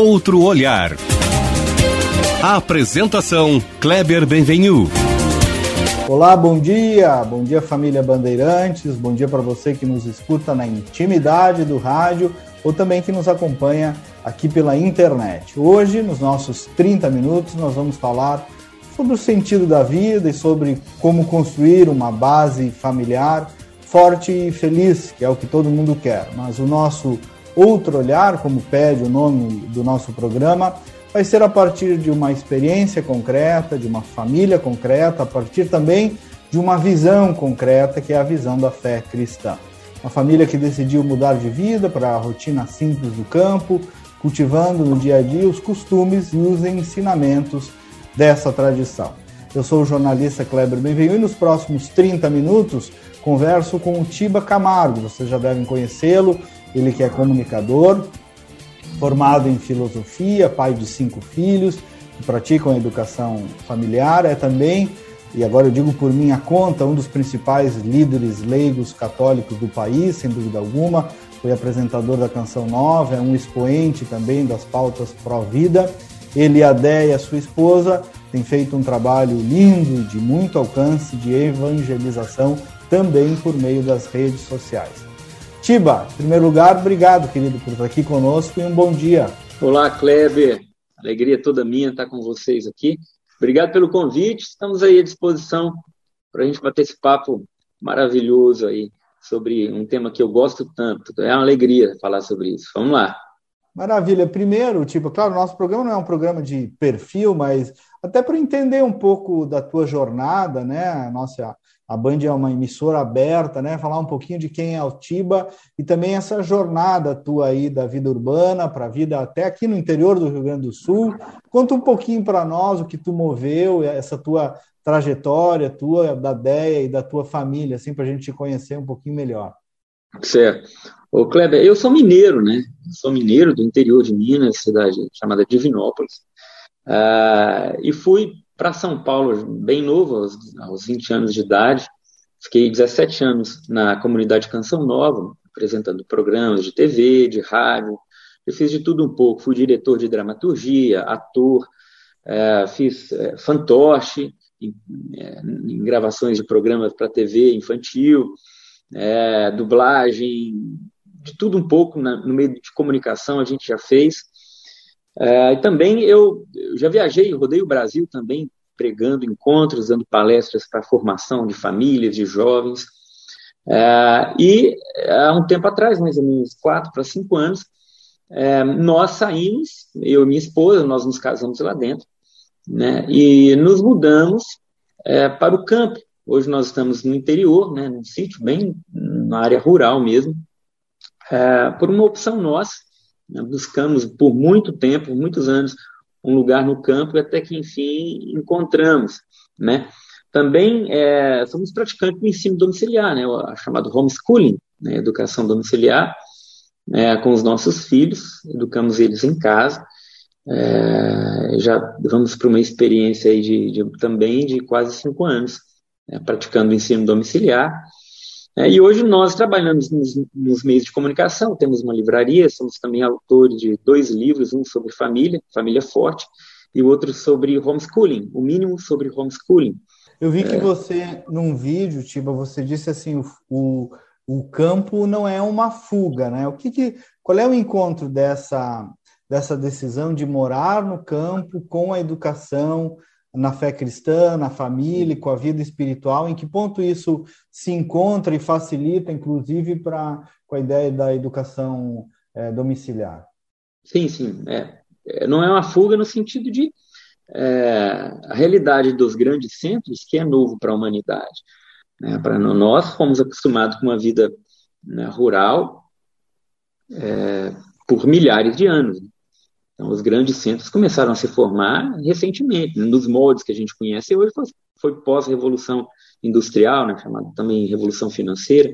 outro olhar. A apresentação Kleber Benvenu. Olá, bom dia, bom dia família Bandeirantes, bom dia para você que nos escuta na intimidade do rádio ou também que nos acompanha aqui pela internet. Hoje, nos nossos 30 minutos, nós vamos falar sobre o sentido da vida e sobre como construir uma base familiar forte e feliz, que é o que todo mundo quer. Mas o nosso outro olhar, como pede o nome do nosso programa, vai ser a partir de uma experiência concreta, de uma família concreta, a partir também de uma visão concreta, que é a visão da fé cristã. Uma família que decidiu mudar de vida para a rotina simples do campo, cultivando no dia a dia os costumes e os ensinamentos dessa tradição. Eu sou o jornalista Kleber Benvenuto e nos próximos 30 minutos converso com o Tiba Camargo. Vocês já devem conhecê-lo, ele que é comunicador, formado em filosofia, pai de cinco filhos, que praticam a educação familiar, é também, e agora eu digo por minha conta, um dos principais líderes leigos católicos do país, sem dúvida alguma, foi apresentador da Canção Nova, é um expoente também das pautas pró-vida. Ele e a Déia, sua esposa, têm feito um trabalho lindo, de muito alcance, de evangelização, também por meio das redes sociais. Tiba, em primeiro lugar, obrigado, querido, por estar aqui conosco e um bom dia. Olá, Kleber. Alegria toda minha estar com vocês aqui. Obrigado pelo convite. Estamos aí à disposição para a gente bater esse papo maravilhoso aí sobre um tema que eu gosto tanto. É uma alegria falar sobre isso. Vamos lá. Maravilha. Primeiro, tipo, claro, nosso programa não é um programa de perfil, mas até para entender um pouco da tua jornada, né? A nossa a Band é uma emissora aberta, né? Falar um pouquinho de quem é o Tiba e também essa jornada tua aí da vida urbana para a vida até aqui no interior do Rio Grande do Sul. Conta um pouquinho para nós o que tu moveu, essa tua trajetória, tua, da DEA e da tua família, assim, para a gente te conhecer um pouquinho melhor. Certo. Ô, Kleber, eu sou mineiro, né? Sou mineiro do interior de Minas, cidade chamada Divinópolis. Uh, e fui para São Paulo, bem novo, aos, aos 20 anos de idade. Fiquei 17 anos na comunidade Canção Nova, apresentando programas de TV, de rádio. Eu fiz de tudo um pouco. Fui diretor de dramaturgia, ator, é, fiz é, fantoche em, é, em, gravações de programas para TV infantil, é, dublagem, de tudo um pouco no meio de comunicação a gente já fez. É, e também eu, eu, já viajei, rodei o Brasil também, pregando encontros, dando palestras para formação de famílias, de jovens. É, e há um tempo atrás, mais ou menos quatro para cinco anos, é, nós saímos, eu e minha esposa, nós nos casamos lá dentro, né, e nos mudamos é, para o campo. Hoje nós estamos no interior, né, num sítio bem na área rural mesmo, é, por uma opção nossa, né? Buscamos por muito tempo, muitos anos, um lugar no campo até que, enfim, encontramos. Né? Também é, somos praticantes do ensino domiciliar, né? o chamado homeschooling, né? educação domiciliar, é, com os nossos filhos, educamos eles em casa. É, já vamos para uma experiência aí de, de, também de quase cinco anos, né? praticando o ensino domiciliar. É, e hoje nós trabalhamos nos, nos, meios de comunicação, temos uma livraria, somos também autores de dois livros, um sobre família, família forte, e o outro sobre homeschooling, o mínimo sobre homeschooling. Eu vi que é... você, num vídeo, Tiba, você disse assim, o, o, o, campo não é uma fuga, né? O que, que qual é o encontro dessa, dessa decisão de morar no campo com a educação, na fé cristã, na família, com a vida espiritual, em que ponto isso se encontra e facilita, inclusive, para com a ideia da educação é, domiciliar? Sim, sim. É. é. Não é uma fuga no sentido de é, a realidade dos grandes centros que é novo para a humanidade. Né? Para nós fomos acostumados com uma vida né, rural é, por milhares de anos. Né? Então, os grandes centros começaram a se formar recentemente, nos moldes que a gente conhece hoje, foi, foi pós-revolução industrial, né, chamada também revolução financeira.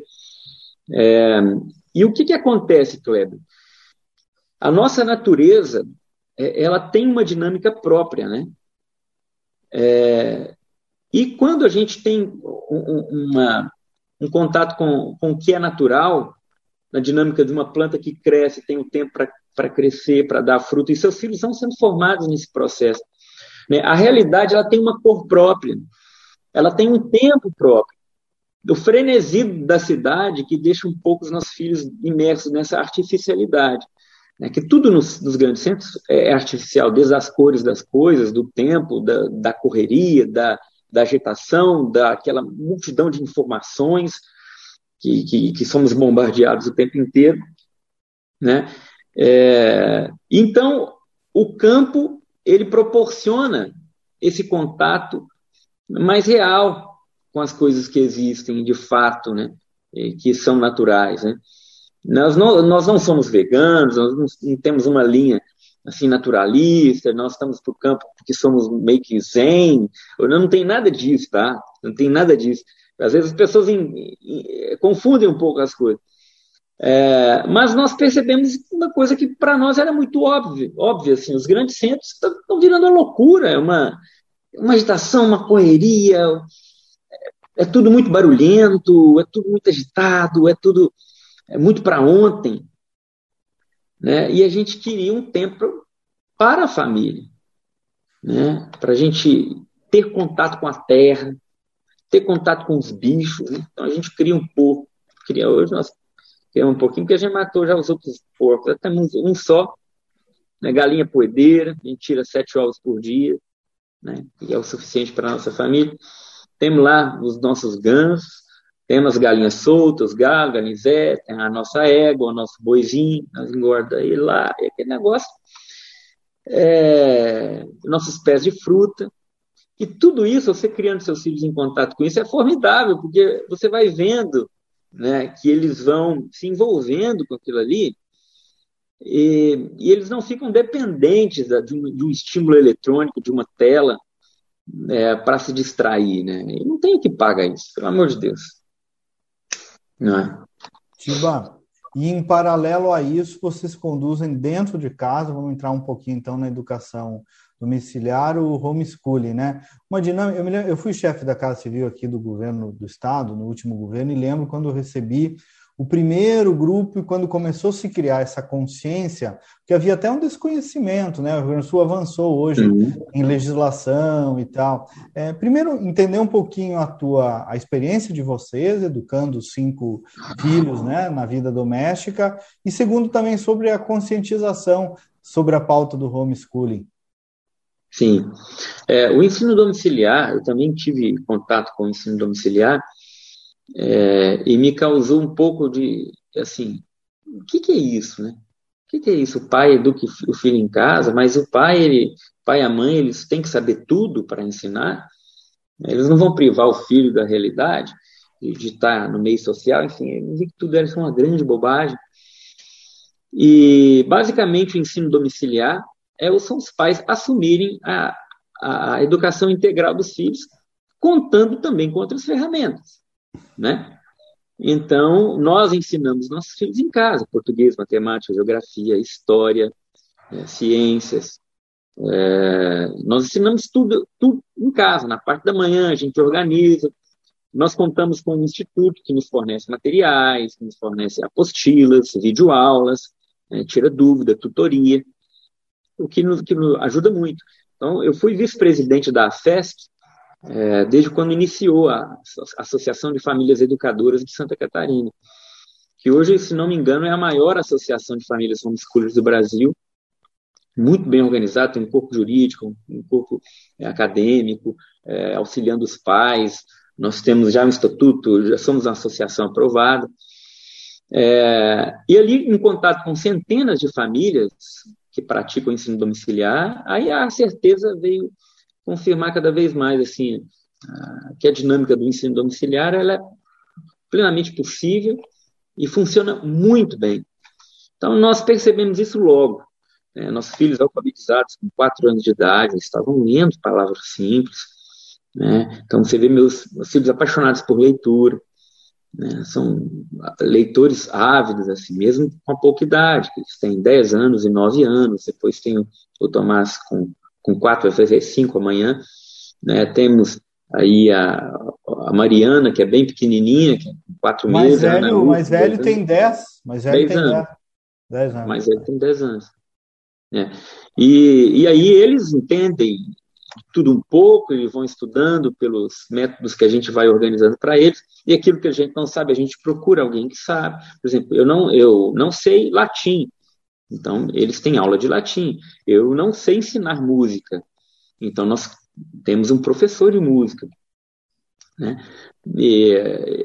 É, e o que, que acontece, Kleber? A nossa natureza, é, ela tem uma dinâmica própria, né? É, e quando a gente tem um, uma, um contato com, com o que é natural, na dinâmica de uma planta que cresce, tem o tempo para para crescer, para dar fruto, e seus filhos estão sendo formados nesse processo. Né? A realidade ela tem uma cor própria, ela tem um tempo próprio. O frenesi da cidade que deixa um pouco os nossos filhos imersos nessa artificialidade. Né? Que tudo nos, nos, grandes centros é artificial, desde as cores das coisas, do tempo, da, da correria, da, da agitação, daquela multidão de informações que, que, que somos bombardeados o tempo inteiro. Né? É, então, o campo ele proporciona esse contato mais real com as coisas que existem de fato, né? que são naturais. Né? Nós, não, nós não somos veganos, nós não, não temos uma linha assim naturalista, nós estamos para o campo porque somos meio que zen, não tem nada disso, tá? Não tem nada disso. Às vezes as pessoas em, em, confundem um pouco as coisas. É, mas nós percebemos uma coisa que para nós era muito óbvia, óbvia assim, os grandes centros estão virando uma loucura, uma, uma agitação, uma correria, é, é tudo muito barulhento, é tudo muito agitado, é tudo é muito para ontem, né? E a gente queria um tempo para a família, né? Para a gente ter contato com a terra, ter contato com os bichos. Né? Então a gente cria um pouco, cria hoje nós criamos um pouquinho, porque a gente matou já os outros porcos. Temos um só, né? galinha poedeira, a gente tira sete ovos por dia, né? E é o suficiente para a nossa família. Temos lá os nossos gansos, temos as galinhas soltas, os galos, galinzé, tem a nossa égua, o nosso boizinho, nós engorda ele lá, e aquele negócio. É, nossos pés de fruta. E tudo isso, você criando seus filhos em contato com isso, é formidável, porque você vai vendo né, que eles vão se envolvendo com aquilo ali, e, e eles não ficam dependentes de um, de um estímulo eletrônico, de uma tela, é, para se distrair. Né? E não tem que pagar isso, pelo amor de Deus. Não é? Tiba, e em paralelo a isso, vocês conduzem dentro de casa, vamos entrar um pouquinho então na educação domiciliar, o homeschooling, né? Uma dinâmica, eu, lembro, eu fui chefe da Casa Civil aqui do governo do estado, no último governo, e lembro quando eu recebi o primeiro grupo, quando começou a se criar essa consciência, que havia até um desconhecimento, né? O Rio Grande do Sul avançou hoje uhum. em legislação e tal. É, primeiro, entender um pouquinho a tua a experiência de vocês, educando cinco filhos, né, na vida doméstica, e segundo, também sobre a conscientização sobre a pauta do homeschooling. Sim. É, o ensino domiciliar, eu também tive contato com o ensino domiciliar, é, e me causou um pouco de, assim, o que, que é isso, né? O que, que, é isso? O pai educa o filho em casa, mas o pai, ele, pai e a mãe, eles têm que saber tudo para ensinar. Eles não vão privar o filho da realidade, de, estar no meio social, enfim, eu vi que tudo era uma grande bobagem. E, basicamente, o ensino domiciliar é, são os pais assumirem a, a educação integral dos filhos, contando também com outras ferramentas né? Então, nós ensinamos nossos filhos em casa, português, matemática, geografia, história, é, ciências. É, nós ensinamos tudo, tudo em casa, na parte da manhã a gente organiza, nós contamos com um instituto que nos fornece materiais, que nos fornece apostilas, videoaulas, é, tira dúvida, tutoria, o que nos, que nos ajuda muito. Então, eu fui vice-presidente da FESC é, desde quando iniciou a Associação de Famílias Educadoras de Santa Catarina, que hoje, se não me engano, é a maior associação de famílias homeschoolers do Brasil, muito bem organizada, tem um corpo jurídico, um corpo é, acadêmico, é, auxiliando os pais, nós temos já um estatuto, já somos uma associação aprovada, é, e ali, em contato com centenas de famílias que praticam o ensino domiciliar, aí a certeza veio confirmar cada vez mais assim que a dinâmica do ensino domiciliar ela é plenamente possível e funciona muito bem. Então, nós percebemos isso logo. Né? Nossos filhos alfabetizados com quatro anos de idade estavam lendo palavras simples. Né? Então, você vê meus, meus filhos apaixonados por leitura. Né? São leitores ávidos, assim, mesmo com pouca idade. Eles têm 10 anos e 9 anos. Depois tem o, o Tomás com com quatro, vai fazer cinco amanhã. Né? Temos aí a, a Mariana, que é bem pequenininha, que é quatro mais meses. Velho, o mais velho tem dez. Mais velho tem anos. Dez anos. Mais velho tem 10 anos. É. E, e aí eles entendem tudo um pouco e vão estudando pelos métodos que a gente vai organizando para eles, e aquilo que a gente não sabe, a gente procura alguém que sabe. Por exemplo, eu não, eu não sei latim, então eles têm aula de latim. Eu não sei ensinar música, então nós temos um professor de música. Né? E,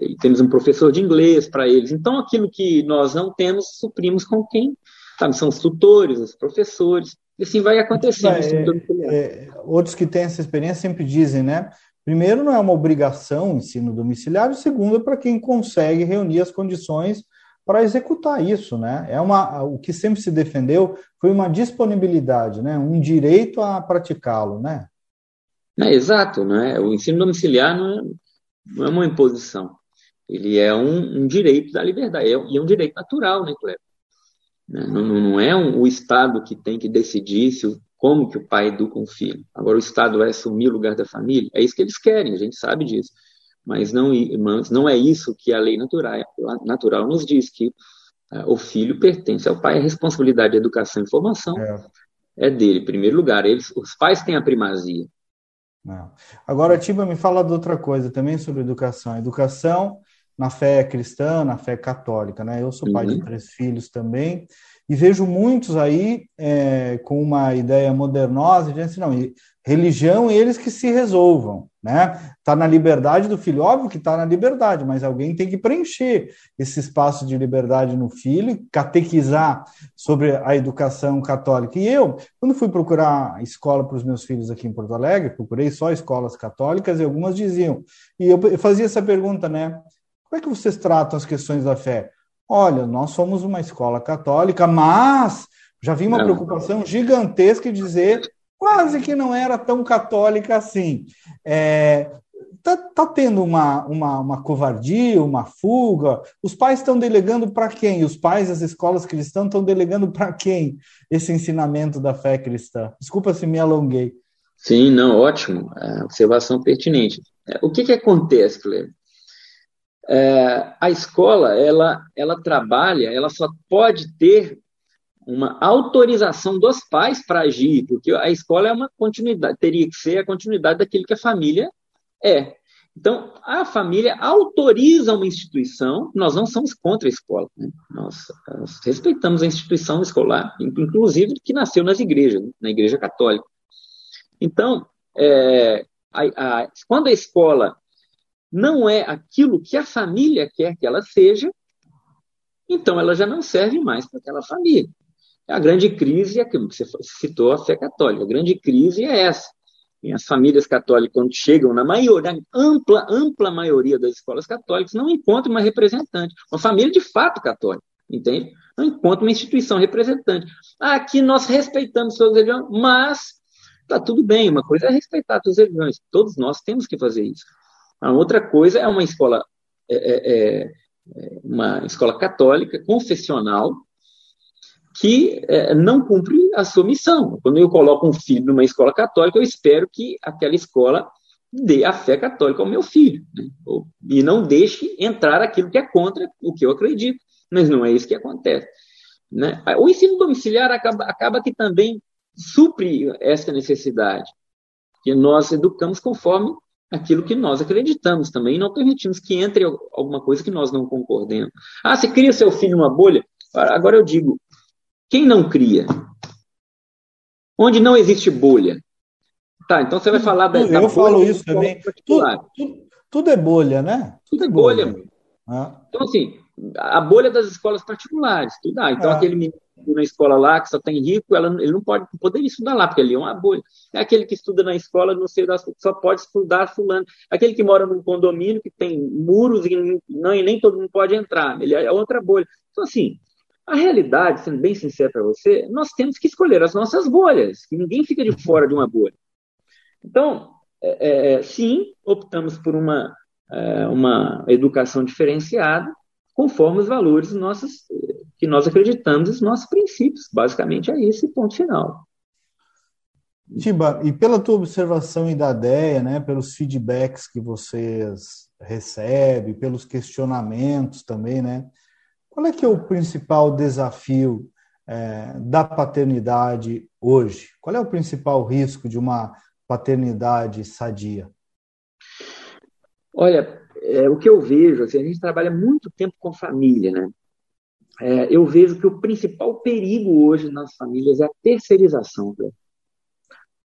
e temos um professor de inglês para eles. Então, aquilo que nós não temos, suprimos com quem sabe, são os tutores, os professores, e assim vai acontecendo. É, é, outros que têm essa experiência sempre dizem, né? Primeiro, não é uma obrigação o ensino domiciliário, segundo, é para quem consegue reunir as condições para executar isso, né? É uma, o que sempre se defendeu foi uma disponibilidade, né? Um direito a praticá-lo, né? É, exato, né? O ensino domiciliar não é, não é uma imposição, ele é um, um direito da liberdade, é, e é um direito natural, né, Cleber? Né? Não, não, é um, o Estado que tem que decidir se, como que o pai educa um filho. Agora, o Estado vai assumir o lugar da família? É isso que eles querem, a gente sabe disso. Mas não, mas não é isso que a lei natural, natural nos diz, que uh, o filho pertence ao pai, a responsabilidade de educação e formação é, é dele, em primeiro lugar. Eles, os pais têm a primazia. Não. Agora, Tiba, me fala de outra coisa também sobre educação. Educação na fé cristã, na fé católica, né? Eu sou pai uhum. de três filhos também, e vejo muitos aí é, com uma ideia modernosa, dizendo assim, não, religião eles que se resolvam, né? Está na liberdade do filho, óbvio que está na liberdade, mas alguém tem que preencher esse espaço de liberdade no filho, catequizar sobre a educação católica. E eu, quando fui procurar escola para os meus filhos aqui em Porto Alegre, procurei só escolas católicas e algumas diziam, e eu fazia essa pergunta, né? Como é que vocês tratam as questões da fé? Olha, nós somos uma escola católica, mas já vi uma não. preocupação gigantesca de dizer quase que não era tão católica assim. É, tá, tá tendo uma, uma, uma covardia, uma fuga. Os pais estão delegando para quem? Os pais das escolas cristãs estão delegando para quem esse ensinamento da fé cristã? Desculpa se me alonguei. Sim, não, ótimo. É, observação pertinente. É, o que, que acontece, Cleber? É, a escola, ela, ela trabalha, ela só pode ter uma autorização dos pais para agir, porque a escola é uma continuidade, teria que ser a continuidade daquilo que a família é. Então, a família autoriza uma instituição, nós não somos contra a escola, né? nós, nós, respeitamos a instituição escolar, inclusive que nasceu nas igrejas, na igreja católica. Então, é, a, a, quando a escola não é aquilo que a família quer que ela seja, então ela já não serve mais para aquela família. A grande crise é que você citou, a fé católica. A grande crise é essa. E as famílias católicas, quando chegam na maioria, ampla, ampla maioria das escolas católicas, não encontram uma representante, uma família de fato católica, entende? Não encontra uma instituição representante. Aqui nós respeitamos suas religiões, mas está tudo bem, uma coisa é respeitar as religiões, todos nós temos que fazer isso. A outra coisa é uma escola, é, é, é, uma escola católica, confessional, que é, não cumpre a sua missão. Quando eu coloco um filho numa escola católica, eu espero que aquela escola dê a fé católica ao meu filho, né? e não deixe entrar aquilo que é contra o que eu acredito. Mas não é isso que acontece. Né? O ensino domiciliar acaba, acaba que também supre essa necessidade, que nós educamos conforme aquilo que nós acreditamos também, e não permitimos que entre alguma coisa que nós não concordemos. Ah, você cria seu filho numa bolha? Agora eu digo, quem não cria? Onde não existe bolha? Tá, então você vai falar da. Eu falo isso também. Tudo, tudo, tudo, é bolha, né? Tudo, tudo é bolha. bolha. Ah. Então, assim, a bolha das escolas particulares, tudo. Ah, então, ah. aquele menino na escola lá, que só tem rico, ela, ele não pode poder estudar lá, porque ali é uma bolha. É aquele que estuda na escola, não sei, só pode estudar fulano. Aquele que mora num condomínio que tem muros e, não, e nem todo mundo pode entrar. Ele é outra bolha. Então, assim, a realidade, sendo bem sincero para você, nós temos que escolher as nossas bolhas, que ninguém fica de fora de uma bolha. Então, é, é, sim, optamos por uma, é, uma educação diferenciada, conforme os valores nossos, que nós acreditamos, os nossos princípios. Basicamente é esse ponto final. Tiba, e pela tua observação e da ideia, né, pelos feedbacks que vocês recebem, pelos questionamentos também, né, Qual é que é o principal desafio é, da paternidade hoje? Qual é o principal risco de uma paternidade sadia? Olha, é, o que eu vejo, assim, a gente trabalha muito tempo com família, né? É, eu vejo que o principal perigo hoje nas famílias é a terceirização. Né?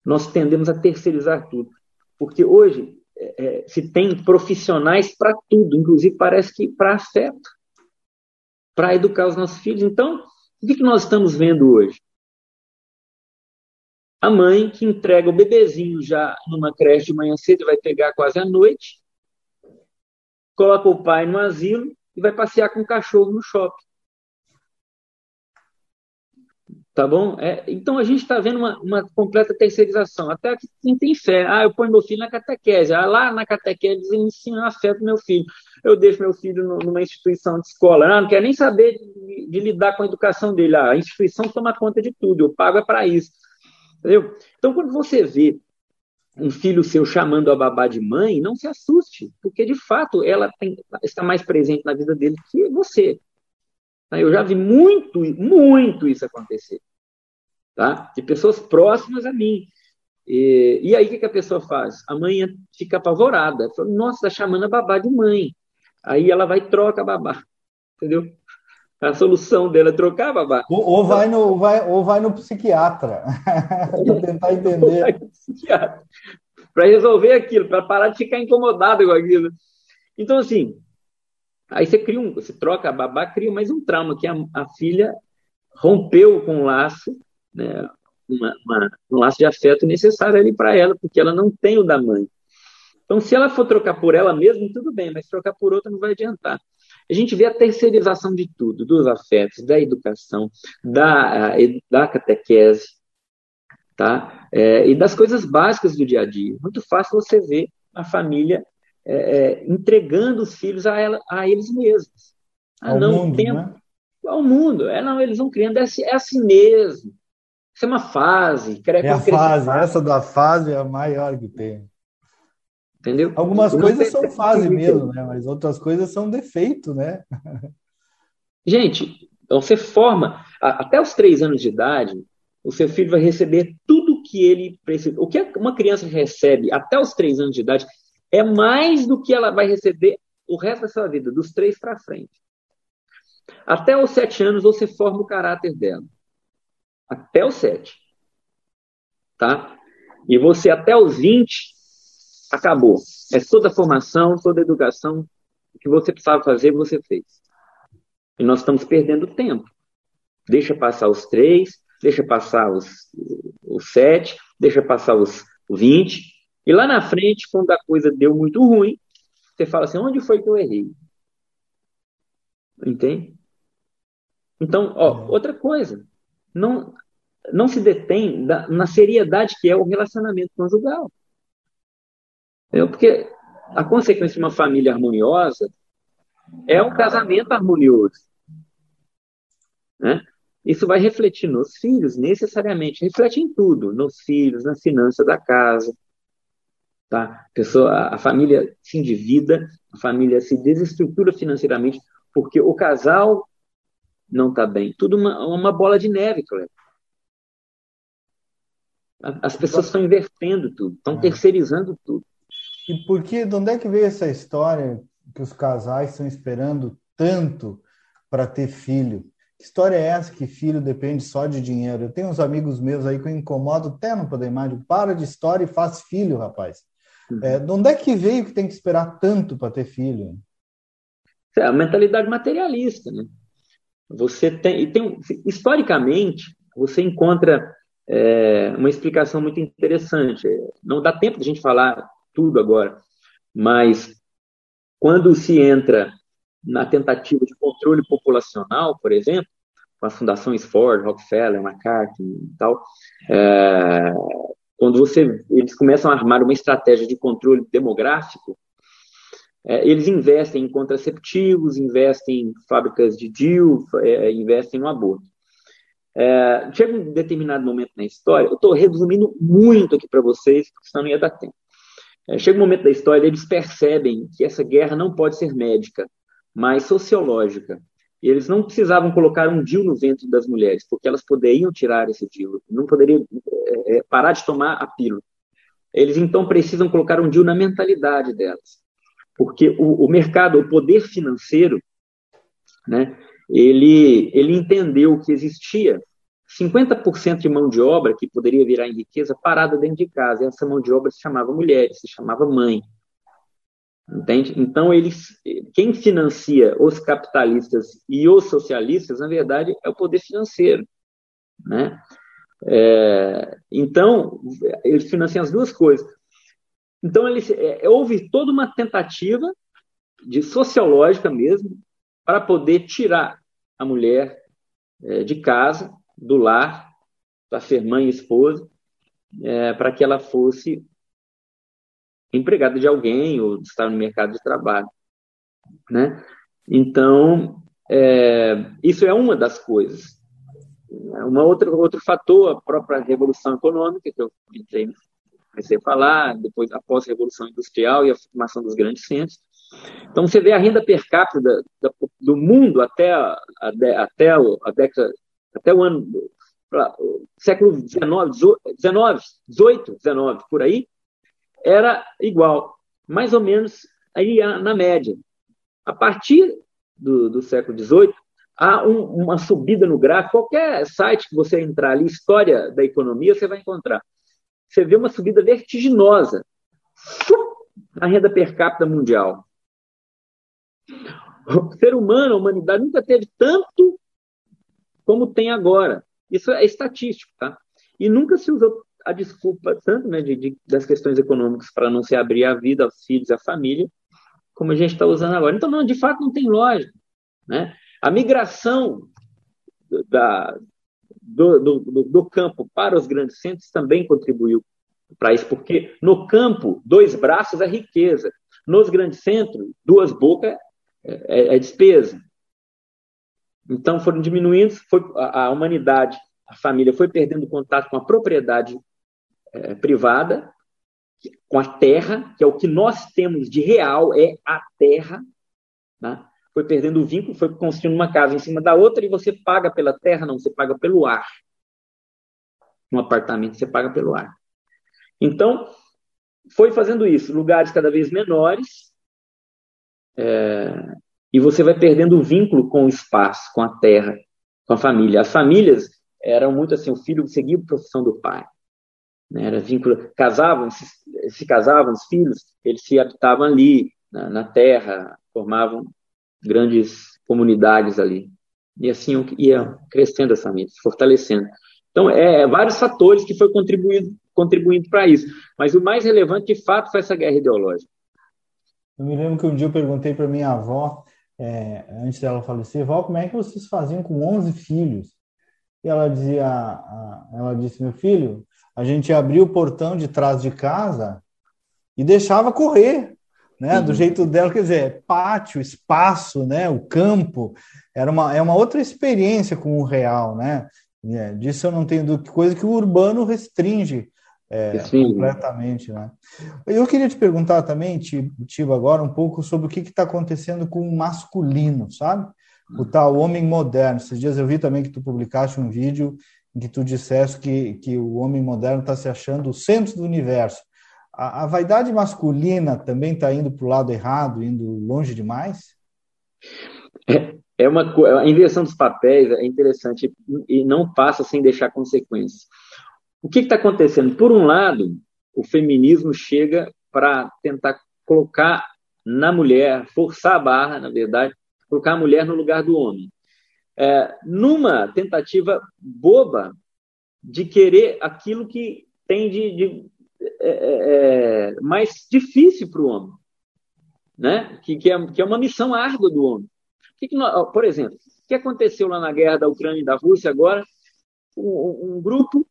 Nós tendemos a terceirizar tudo, porque hoje é, é se tem profissionais para tudo, inclusive parece que para afeto, para educar os nossos filhos. Então, o que, que nós estamos vendo hoje? A mãe que entrega o bebezinho já numa creche de manhã cedo, vai pegar quase à noite, coloca o pai no asilo e vai passear com o cachorro no shopping. Tá bom? É, então a gente está vendo uma, uma, completa terceirização. Até quem tem fé. Ah, eu ponho meu filho na catequese. Ah, lá na catequese eles ensinam a fé para meu filho. Eu deixo meu filho numa instituição de escola. Ah, não quero nem saber de, de, lidar com a educação dele. Ah, a instituição toma conta de tudo. Eu pago é para isso. Entendeu? Então, quando você vê um filho seu chamando a babá de mãe, não se assuste, porque de fato ela tem, está mais presente na vida dele que você. Eu já vi muito, muito isso acontecer. Tá? De pessoas próximas a mim. E, e aí o que, que, a pessoa faz? A mãe fica apavorada. Fala, Nossa, está chamando a babá de mãe. Aí ela vai e troca a babá. Entendeu? A solução dela é trocar babá. Ou, ou vai, no, vai, ou vai no psiquiatra. para tentar entender. Para resolver aquilo, para parar de ficar incomodado com aquilo. Então, assim, Aí você cria um, você troca a babá, cria mais um trauma, que a, a filha rompeu com um laço, né, uma, uma, um laço de afeto necessário ali para ela, porque ela não tem o da mãe. Então, se ela for trocar por ela mesma, tudo bem, mas trocar por outra não vai adiantar. A gente vê a terceirização de tudo, dos afetos, da educação, da, da catequese, tá? É, e das coisas básicas do dia a dia. Muito fácil você ver a família é, entregando os filhos a, ela, a eles mesmos. Ah, ao não mundo, né? Ao mundo. É, não, eles vão criando, é assim, é assim mesmo. Isso é uma fase. É a fase, essa da fase é a maior que tem. Entendeu? Algumas coisas são fase mesmo, né? Mas outras coisas são defeito, né? Gente, então você forma, até os três anos de idade, o seu filho vai receber tudo que ele precisa. O que uma criança recebe até os três anos de idade, é mais do que ela vai receber o resto da sua vida, dos três para frente. Até os sete anos você forma o caráter dela. Até os sete. Tá? E você até os 20 acabou. É toda a formação, toda a educação que você precisava fazer, você fez. E nós estamos perdendo tempo. Deixa passar os três, deixa passar os, os sete, deixa passar os 20, e lá na frente, quando a coisa deu muito ruim, você fala assim: onde foi que eu errei? Entende? Então, ó, outra coisa, não, não se detém da, na seriedade que é o relacionamento conjugal. Entendeu? Porque a consequência de uma família harmoniosa é um casamento harmonioso. Né? Isso vai refletir nos filhos, necessariamente. Reflete em tudo, nos filhos, na finança da casa, Tá? A, pessoa, a família se endivida, a família se desestrutura financeiramente porque o casal não está bem. Tudo uma, uma bola de neve, Cleber. As pessoas estão invertendo tudo, estão é. terceirizando tudo. E por que, de onde é que veio essa história que os casais estão esperando tanto para ter filho? Que história é essa que filho depende só de dinheiro? Eu tenho uns amigos meus aí que eu incomodo até não poder mais. Para de história e faz filho, rapaz. É, de onde é que veio que tem que esperar tanto para ter filho? É a mentalidade materialista, né? Você tem, tem historicamente, você encontra é, uma explicação muito interessante. Não dá tempo de a gente falar tudo agora, mas quando se entra na tentativa de controle populacional, por exemplo, com as fundações Ford, Rockefeller, McCarthy e tal, é, quando você, eles começam a armar uma estratégia de controle demográfico, é, eles investem em contraceptivos, investem em fábricas de DIU, é, investem no aborto. É, chega um determinado momento na história, eu estou resumindo muito aqui para vocês, porque senão não ia dar tempo. É, chega um momento da história, eles percebem que essa guerra não pode ser médica, mas sociológica. eles não precisavam colocar um DIU no ventre das mulheres, porque elas poderiam tirar esse DIU, não poderiam é, parar de tomar a pílula. Eles então precisam colocar um DIU na mentalidade delas, porque o, o mercado, o poder financeiro, né, ele, ele entendeu que existia 50% de mão de obra que poderia virar em riqueza parada dentro de casa. E essa mão de obra se chamava mulher, se chamava mãe. Entende? Então, eles, quem financia os capitalistas e os socialistas, na verdade, é o poder financeiro. Né? É, então, eles financiam as duas coisas. Então, eles, é, houve toda uma tentativa de sociológica mesmo para poder tirar a mulher é, de casa, do lar, para ser mãe e esposa, é, para que ela fosse empregada de alguém ou estar no mercado de trabalho, né? Então, é, isso é uma das coisas. Uma outra, outro fator, a própria revolução econômica, que eu entrei, comecei a falar, depois após a revolução industrial e a formação dos grandes centros. Então, você vê a renda per capita da, da, do mundo até a, a, até a década, até o ano século XIX, 19, 18, 19, por aí, era igual, mais ou menos aí na média. A partir do, do século XVIII, há um, uma subida no gráfico. Qualquer site que você entrar ali, história da economia, você vai encontrar. Você vê uma subida vertiginosa na renda per capita mundial. O ser humano, a humanidade, nunca teve tanto como tem agora. Isso é estatístico, tá? E nunca se usou a desculpa tanto né, de, de, das questões econômicas para não se abrir a vida aos filhos, à família, como a gente está usando agora. Então, não, de fato, não tem lógica. Né? A migração da, do, do, do campo para os grandes centros também contribuiu para isso, porque no campo, dois braços é riqueza, nos grandes centros, duas bocas é, é, é despesa. Então foram diminuindo, foi a, a, humanidade, a família foi perdendo contato com a propriedade é, privada, com a terra, que é o que nós temos de real, é a terra. Né? Foi perdendo o vínculo, foi construindo uma casa em cima da outra e você paga pela terra, não, você paga pelo ar. Um apartamento você paga pelo ar. Então, foi fazendo isso, lugares cada vez menores, é, e você vai perdendo o vínculo com o espaço, com a terra, com a família. As famílias eram muito assim, o filho seguia a profissão do pai. Né? Era vínculo, casavam, se, se casavam, os filhos, eles se habitavam ali, na, na terra, formavam grandes comunidades ali. E assim ia crescendo essa família, se fortalecendo. Então, é, é vários fatores que foi contribuindo, contribuindo para isso. Mas o mais relevante, de fato, foi essa guerra ideológica. Eu me lembro que um dia eu perguntei para minha avó, é, antes dela falecer, avó, como é que vocês faziam com 11 filhos? E ela dizia, ela disse, meu filho, a gente abria o portão de trás de casa e deixava correr, né? Uhum. Do jeito dela, quer dizer, pátio, espaço, né? O campo era uma é uma outra experiência com o real, né? É, disso eu não tenho dúvida, coisa que o urbano restringe é, completamente, né? Eu queria te perguntar também, Tibo, agora um pouco sobre o que está acontecendo com o masculino, sabe? O tal homem moderno. Esses dias eu vi também que tu publicaste um vídeo em que tu disseste que, que o homem moderno está se achando o centro do universo. A, a vaidade masculina também está indo para o lado errado, indo longe demais? É, é uma a inversão dos papéis é interessante e não passa sem deixar consequências. O que está acontecendo? Por um lado, o feminismo chega para tentar colocar na mulher, forçar a barra, na verdade, colocar a mulher no lugar do homem é, numa tentativa boba de querer aquilo que tem de, de é, é, é mais difícil para o homem, né? que, que, é, que é uma missão árdua do homem. Que que nós, por exemplo, o que aconteceu lá na guerra da Ucrânia e da Rússia agora? Um, um grupo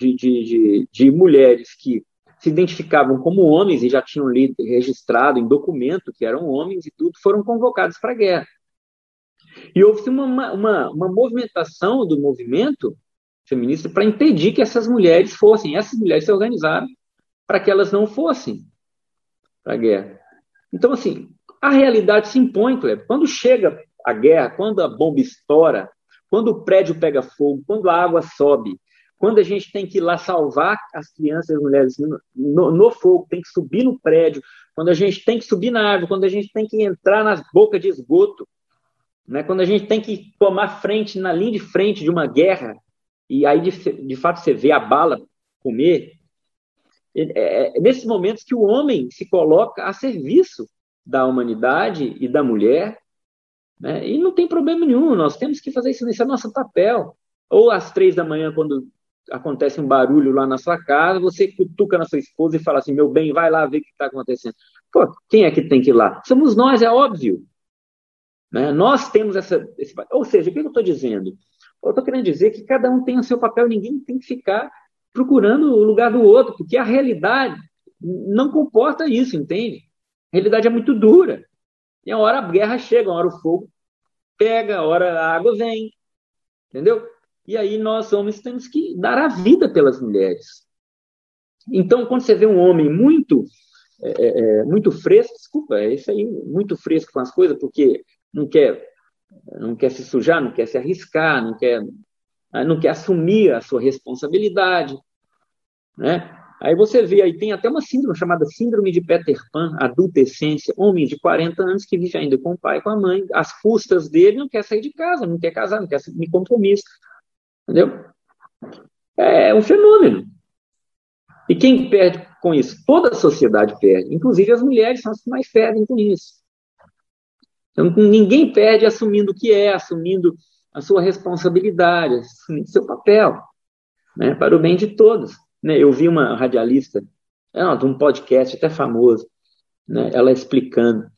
de, de, de, de mulheres que se identificavam como homens e já tinham lido, registrado em documento que eram homens e tudo, foram convocados para a guerra. E houve uma, uma, uma movimentação do movimento feminista para impedir que essas mulheres fossem. Essas mulheres se organizaram para que elas não fossem para a guerra. Então, assim, a realidade se impõe, Kleber. Quando chega a guerra, quando a bomba estoura, quando o prédio pega fogo, quando a água sobe, quando a gente tem que ir lá salvar as crianças e as mulheres no, no, fogo, tem que subir no prédio, quando a gente tem que subir na água, quando a gente tem que entrar nas bocas de esgoto, né? quando a gente tem que tomar frente, na linha de frente de uma guerra, e aí de, de fato você vê a bala comer, é, é nesses momentos que o homem se coloca a serviço da humanidade e da mulher, né? e não tem problema nenhum, nós temos que fazer isso, esse é nosso papel. Ou às três da manhã, quando acontece um barulho lá na sua casa, você cutuca na sua esposa e fala assim: meu bem, vai lá ver o que está acontecendo. Pô, quem é que tem que ir lá? Somos nós, é óbvio. Né? Nós temos essa. Esse, ou seja, o que eu estou dizendo? Eu estou querendo dizer que cada um tem o seu papel, ninguém tem que ficar procurando o lugar do outro, porque a realidade não comporta isso, entende? A realidade é muito dura. E a hora a guerra chega, a hora o fogo pega, a hora a água vem. Entendeu? E aí nós homens temos que dar a vida pelas mulheres. Então, quando você vê um homem muito é, é, é, muito fresco, desculpa, é isso aí, muito fresco com as coisas, porque não quer não quer se sujar, não quer se arriscar, não quer não quer assumir a sua responsabilidade, né? Aí você vê, aí tem até uma síndrome chamada síndrome de Peter Pan, adultescência, homem de 40 anos que vive ainda com o pai com a mãe, as custas dele, não quer sair de casa, não quer casar, não quer assumir compromisso. Entendeu? É um fenômeno. E quem perde com isso? Toda a sociedade perde. Inclusive as mulheres são as que mais perdem com isso. Então, ninguém perde assumindo o que é, assumindo a sua responsabilidade, assumindo seu papel, né, para o bem de todos. Né? Eu vi uma radialista, é, de um podcast até famoso, né, ela explicando.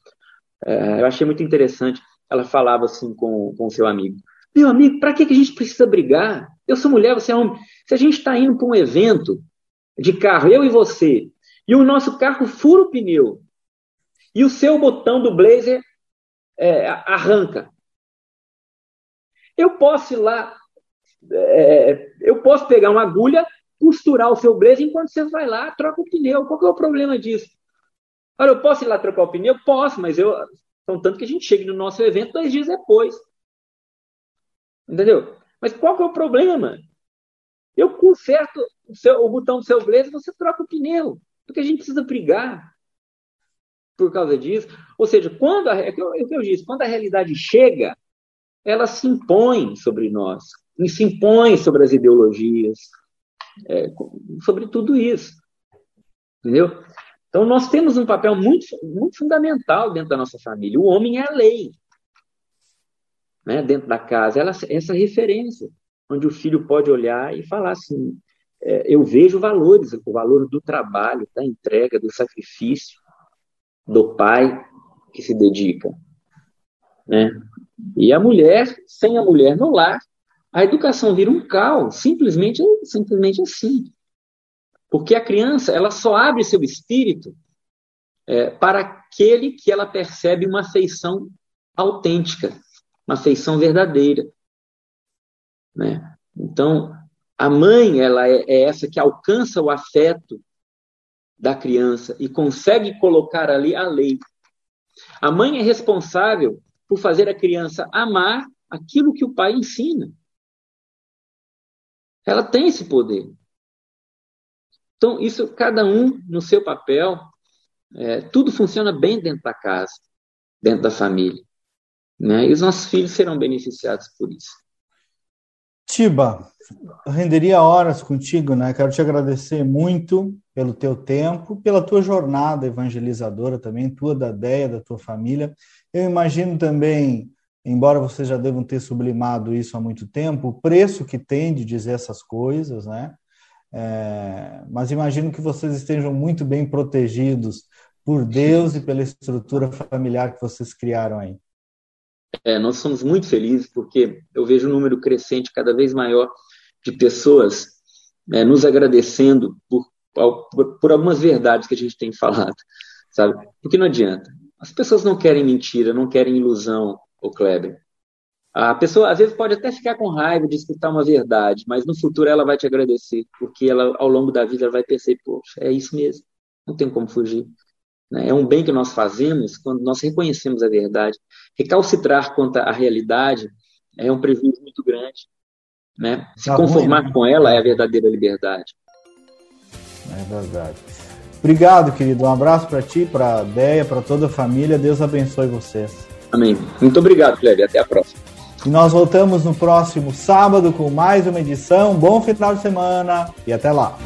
É, eu achei muito interessante. Ela falava assim com o seu amigo: Meu amigo, para que, que a gente precisa brigar? Eu sou mulher, você é homem. Se a gente está indo para um evento de carro, eu e você, e o nosso carro fura o pneu, e o seu botão do blazer é, arranca. Eu posso ir lá, é, eu posso pegar uma agulha costurar o seu blazer enquanto você vai lá, troca o pneu. Qual que é o problema disso? Olha, eu posso ir lá trocar o pneu? Posso, mas eu. Contanto que a gente chegue no nosso evento dois dias depois. Entendeu? Mas qual que é o problema? Eu conserto o, seu, o botão do seu blazer, você troca o pneu. Porque a gente precisa brigar por causa disso. Ou seja, quando a, é o que eu, é eu disse, quando a realidade chega, ela se impõe sobre nós, e se impõe sobre as ideologias, é, sobre tudo isso. Entendeu? Então, nós temos um papel muito, muito fundamental dentro da nossa família. O homem é a lei. Né? Dentro da casa, ela, essa referência, onde o filho pode olhar e falar assim: é, eu vejo valores, o valor do trabalho, da entrega, do sacrifício, do pai que se dedica. Né? E a mulher, sem a mulher no lar, a educação vira um caos, simplesmente, simplesmente assim. Porque a criança ela só abre seu espírito é, para aquele que ela percebe uma afeição autêntica, uma afeição verdadeira. Né? Então, a mãe ela é, é essa que alcança o afeto da criança e consegue colocar ali a lei. A mãe é responsável por fazer a criança amar aquilo que o pai ensina. Ela tem esse poder. Então, isso, cada um no seu papel, é, tudo funciona bem dentro da casa, dentro da família. Né? E os nossos filhos serão beneficiados por isso. Tiba, renderia horas contigo, né? Quero te agradecer muito pelo teu tempo, pela tua jornada evangelizadora também, tua da Deia, da tua família. Eu imagino também embora vocês já devam ter sublimado isso há muito tempo, o preço que tem de dizer essas coisas, né? É, mas imagino que vocês estejam muito bem protegidos por Deus e pela estrutura familiar que vocês criaram aí. É, nós somos muito felizes porque eu vejo um número crescente cada vez maior de pessoas é, nos agradecendo por, por, algumas verdades que a gente tem falado, sabe? Porque não adianta. As pessoas não querem mentira, não querem ilusão, o Kleber. A pessoa às vezes pode até ficar com raiva de escutar uma verdade, mas no futuro ela vai te agradecer, porque ela ao longo da vida ela vai perceber, poxa, é isso mesmo, não tem como fugir. Né? É um bem que nós fazemos quando nós reconhecemos a verdade. Recalcitrar contra a realidade é um prejuízo muito grande. Né? Se tá conformar ruim, né? com ela é a verdadeira liberdade. É verdade. Obrigado, querido. Um abraço para ti, para a Deia, para toda a família. Deus abençoe vocês. Amém. Muito obrigado, Cleber. Até a próxima. E nós voltamos no próximo sábado com mais uma edição. Bom final de semana e até lá.